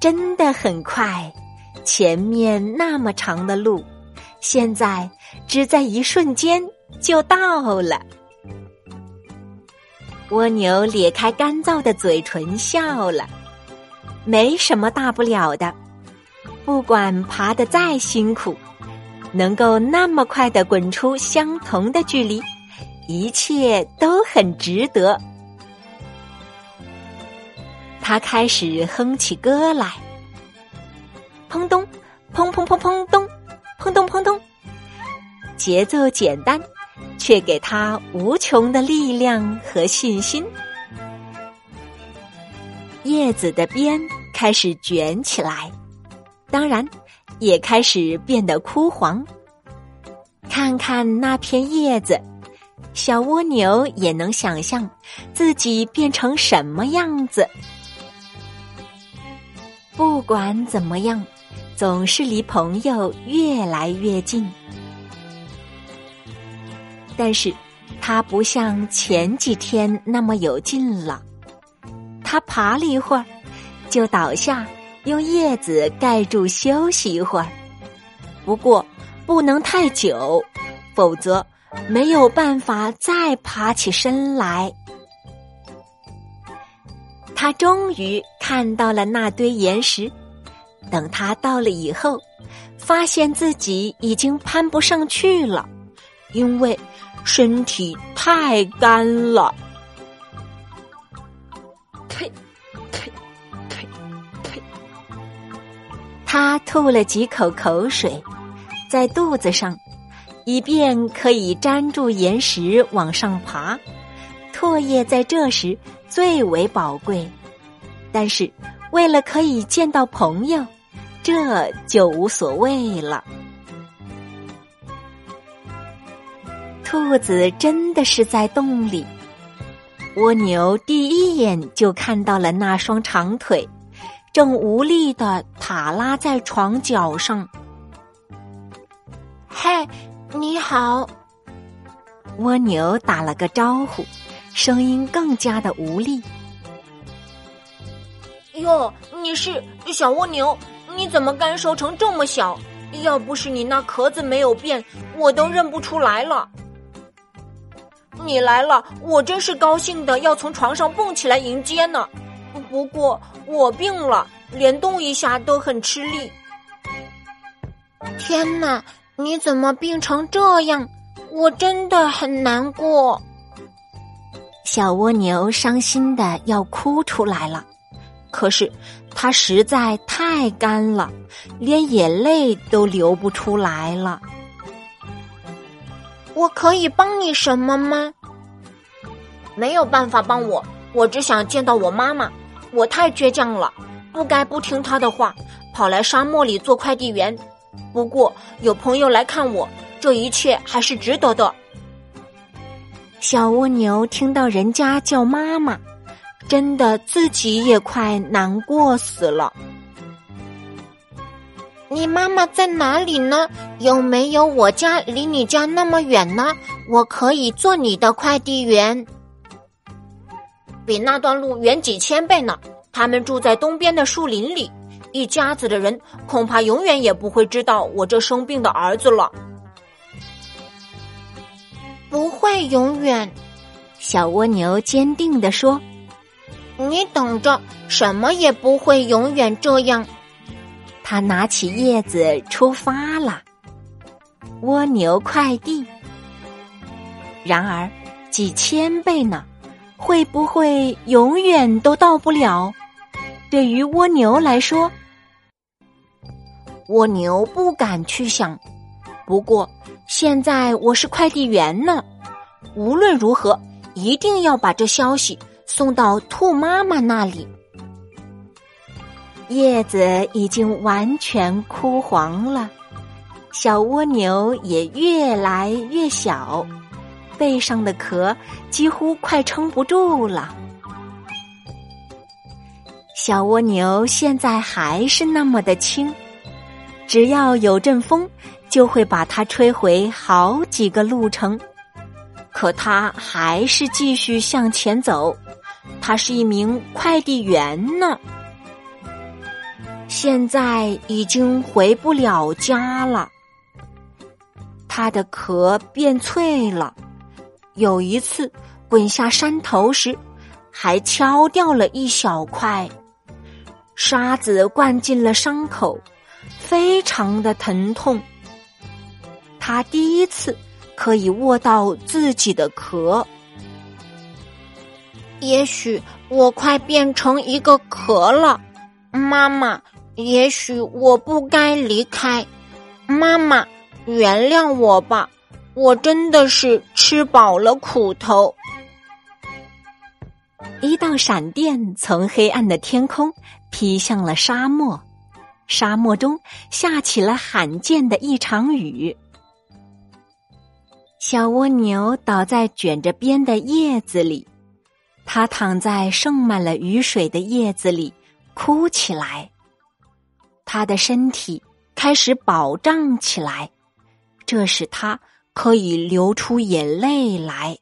真的很快，前面那么长的路，现在只在一瞬间就到了。蜗牛咧开干燥的嘴唇笑了，没什么大不了的，不管爬得再辛苦，能够那么快的滚出相同的距离，一切都很值得。他开始哼起歌来，砰咚，砰砰砰砰咚，砰咚砰咚。节奏简单，却给他无穷的力量和信心。叶子的边开始卷起来，当然也开始变得枯黄。看看那片叶子，小蜗牛也能想象自己变成什么样子。不管怎么样，总是离朋友越来越近。但是，他不像前几天那么有劲了。他爬了一会儿，就倒下，用叶子盖住休息一会儿。不过，不能太久，否则没有办法再爬起身来。他终于看到了那堆岩石。等他到了以后，发现自己已经攀不上去了，因为身体太干了。呸！呸！呸！呸！他吐了几口口水，在肚子上，以便可以粘住岩石往上爬。唾液在这时最为宝贵，但是为了可以见到朋友，这就无所谓了。兔子真的是在洞里，蜗牛第一眼就看到了那双长腿，正无力的塔拉在床角上。嗨，你好，蜗牛打了个招呼。声音更加的无力。哟，你是小蜗牛？你怎么干瘦成这么小？要不是你那壳子没有变，我都认不出来了。你来了，我真是高兴的要从床上蹦起来迎接呢。不过我病了，连动一下都很吃力。天哪，你怎么病成这样？我真的很难过。小蜗牛伤心的要哭出来了，可是它实在太干了，连眼泪都流不出来了。我可以帮你什么吗？没有办法帮我，我只想见到我妈妈。我太倔强了，不该不听她的话，跑来沙漠里做快递员。不过有朋友来看我，这一切还是值得的。小蜗牛听到人家叫妈妈，真的自己也快难过死了。你妈妈在哪里呢？有没有我家离你家那么远呢？我可以做你的快递员。比那段路远几千倍呢。他们住在东边的树林里，一家子的人恐怕永远也不会知道我这生病的儿子了。不会永远，小蜗牛坚定地说：“你等着，什么也不会永远这样。”他拿起叶子出发了。蜗牛快递。然而，几千倍呢？会不会永远都到不了？对于蜗牛来说，蜗牛不敢去想。不过。现在我是快递员呢，无论如何一定要把这消息送到兔妈妈那里。叶子已经完全枯黄了，小蜗牛也越来越小，背上的壳几乎快撑不住了。小蜗牛现在还是那么的轻，只要有阵风。就会把它吹回好几个路程，可它还是继续向前走。他是一名快递员呢。现在已经回不了家了。它的壳变脆了，有一次滚下山头时，还敲掉了一小块。沙子灌进了伤口，非常的疼痛。他第一次可以握到自己的壳。也许我快变成一个壳了，妈妈。也许我不该离开，妈妈。原谅我吧，我真的是吃饱了苦头。一道闪电从黑暗的天空劈向了沙漠，沙漠中下起了罕见的一场雨。小蜗牛倒在卷着边的叶子里，它躺在盛满了雨水的叶子里，哭起来。它的身体开始饱胀起来。这使它可以流出眼泪来。